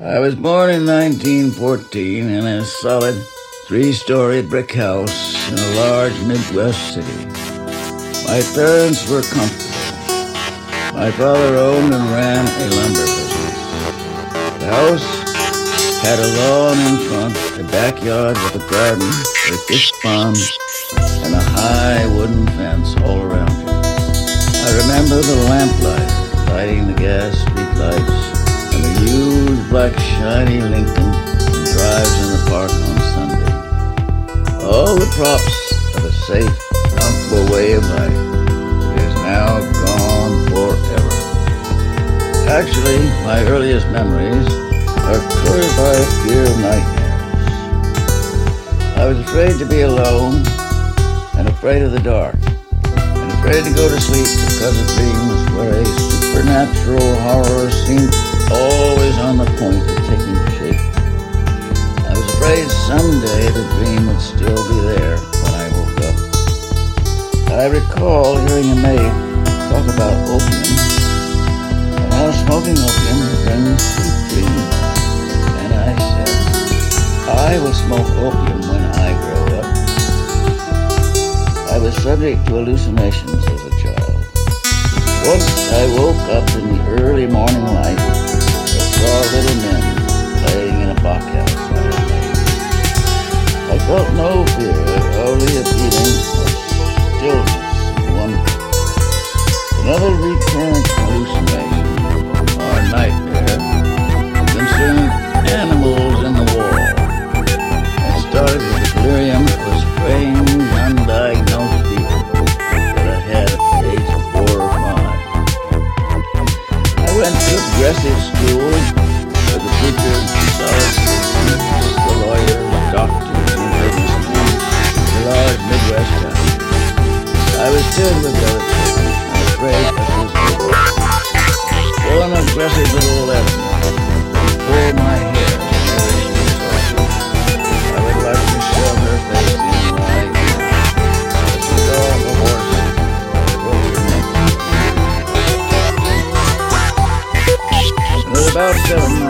I was born in 1914 in a solid three story brick house in a large Midwest city. My parents were comfortable. My father owned and ran a lumber business. The house had a lawn in front, a backyard with a garden, a fish pond, and a high wooden fence all around it. I remember the lamplight lighting the gas street lights and the huge black shiny Lincoln drives in the park on Sunday. All the props of a safe, comfortable way of life is now gone forever. Actually, my earliest memories are colored by fear of nightmares. I was afraid to be alone and afraid of the dark and afraid to go to sleep because of dreams where a supernatural horror seemed always on the point of taking shape. I was afraid someday the dream would still be there when I woke up. I recall hearing a maid talk about opium and how smoking opium brings sweet dreams. And I said, I will smoke opium when I grow up. I was subject to hallucinations as a child. Once I woke up in the early morning light saw little men playing in a had made. I felt no fear, only a feeling of stillness and wonder. Another recurrent hallucination, or nightmare, concerned went to progressive school for the teachers, the scientists, the lawyers, the doctor, and maybe the law of Midwest town. I was still with the village, and afraid of his people. Still an aggressive love them.